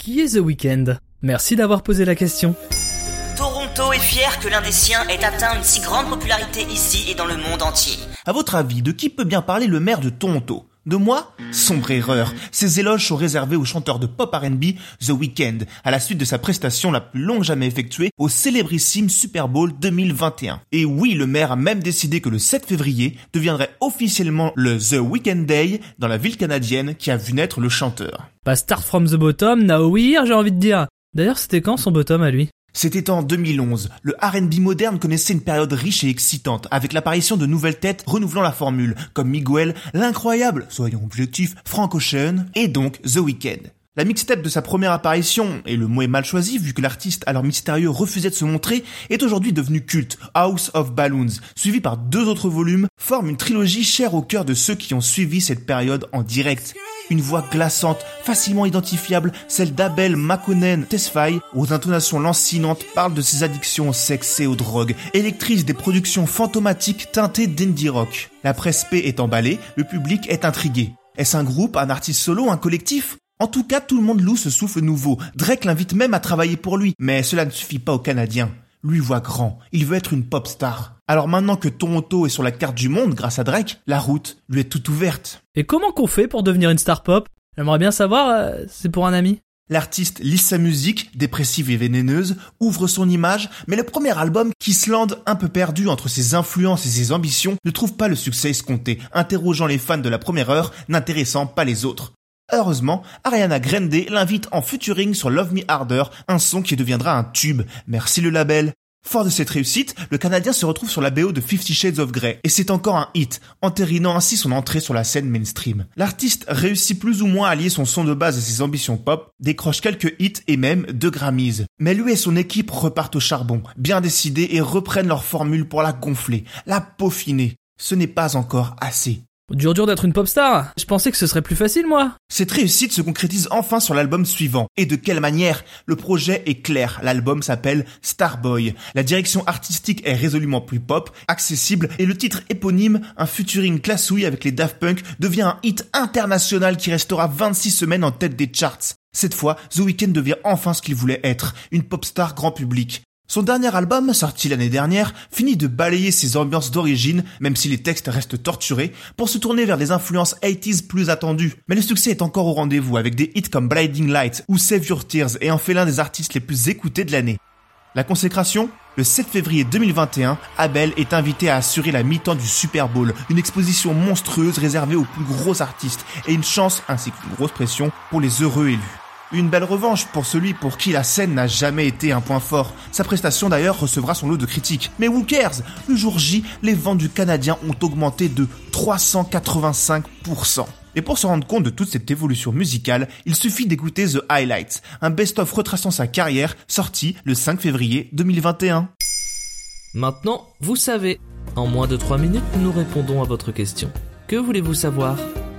Qui est The Weeknd? Merci d'avoir posé la question. Toronto est fier que l'un des siens ait atteint une si grande popularité ici et dans le monde entier. À votre avis, de qui peut bien parler le maire de Toronto? De moi Sombre erreur. Ces éloges sont réservés au chanteur de pop R&B The Weeknd, à la suite de sa prestation la plus longue jamais effectuée au célébrissime Super Bowl 2021. Et oui, le maire a même décidé que le 7 février deviendrait officiellement le The Weekend Day dans la ville canadienne qui a vu naître le chanteur. Pas start from the bottom, now we're, j'ai envie de dire. D'ailleurs, c'était quand son bottom à lui? C'était en 2011. Le R&B moderne connaissait une période riche et excitante, avec l'apparition de nouvelles têtes renouvelant la formule, comme Miguel, l'incroyable, soyons objectifs, Frank Ocean, et donc The Weeknd. La mixtape de sa première apparition, et le mot est mal choisi vu que l'artiste alors mystérieux refusait de se montrer, est aujourd'hui devenu culte, House of Balloons, suivi par deux autres volumes, forme une trilogie chère au cœur de ceux qui ont suivi cette période en direct une voix glaçante, facilement identifiable, celle d'Abel Makonnen Tesfaye, aux intonations lancinantes, parle de ses addictions au sexe et aux drogues, électrice des productions fantomatiques teintées d'indie rock. La presse P est emballée, le public est intrigué. Est-ce un groupe, un artiste solo, un collectif? En tout cas, tout le monde loue ce souffle nouveau. Drake l'invite même à travailler pour lui, mais cela ne suffit pas aux Canadiens. Lui voit grand, il veut être une pop star. Alors maintenant que Toronto est sur la carte du monde grâce à Drake, la route lui est toute ouverte. Et comment qu'on fait pour devenir une star pop? J'aimerais bien savoir, euh, c'est pour un ami. L'artiste lit sa musique, dépressive et vénéneuse, ouvre son image, mais le premier album, Kissland, un peu perdu entre ses influences et ses ambitions, ne trouve pas le succès escompté, interrogeant les fans de la première heure, n'intéressant pas les autres. Heureusement, Ariana Grande l'invite en featuring sur Love Me Harder, un son qui deviendra un tube. Merci le label. Fort de cette réussite, le Canadien se retrouve sur la BO de Fifty Shades of Grey, et c'est encore un hit, entérinant ainsi son entrée sur la scène mainstream. L'artiste réussit plus ou moins à lier son son de base et ses ambitions pop, décroche quelques hits et même deux Grammys. Mais lui et son équipe repartent au charbon, bien décidés et reprennent leur formule pour la gonfler, la peaufiner. Ce n'est pas encore assez. Dur dur d'être une pop star. Je pensais que ce serait plus facile, moi. Cette réussite se concrétise enfin sur l'album suivant. Et de quelle manière? Le projet est clair. L'album s'appelle Starboy. La direction artistique est résolument plus pop, accessible, et le titre éponyme, un featuring classouille avec les Daft Punk, devient un hit international qui restera 26 semaines en tête des charts. Cette fois, The Weeknd devient enfin ce qu'il voulait être, une pop star grand public. Son dernier album, sorti l'année dernière, finit de balayer ses ambiances d'origine, même si les textes restent torturés, pour se tourner vers des influences 80s plus attendues. Mais le succès est encore au rendez-vous avec des hits comme Blinding Light ou Save Your Tears et en fait l'un des artistes les plus écoutés de l'année. La consécration? Le 7 février 2021, Abel est invité à assurer la mi-temps du Super Bowl, une exposition monstrueuse réservée aux plus gros artistes et une chance ainsi qu'une grosse pression pour les heureux élus. Une belle revanche pour celui pour qui la scène n'a jamais été un point fort. Sa prestation d'ailleurs recevra son lot de critiques. Mais who cares? Le jour J, les ventes du Canadien ont augmenté de 385%. Et pour se rendre compte de toute cette évolution musicale, il suffit d'écouter The Highlights, un best-of retraçant sa carrière, sorti le 5 février 2021. Maintenant, vous savez. En moins de 3 minutes, nous répondons à votre question. Que voulez-vous savoir?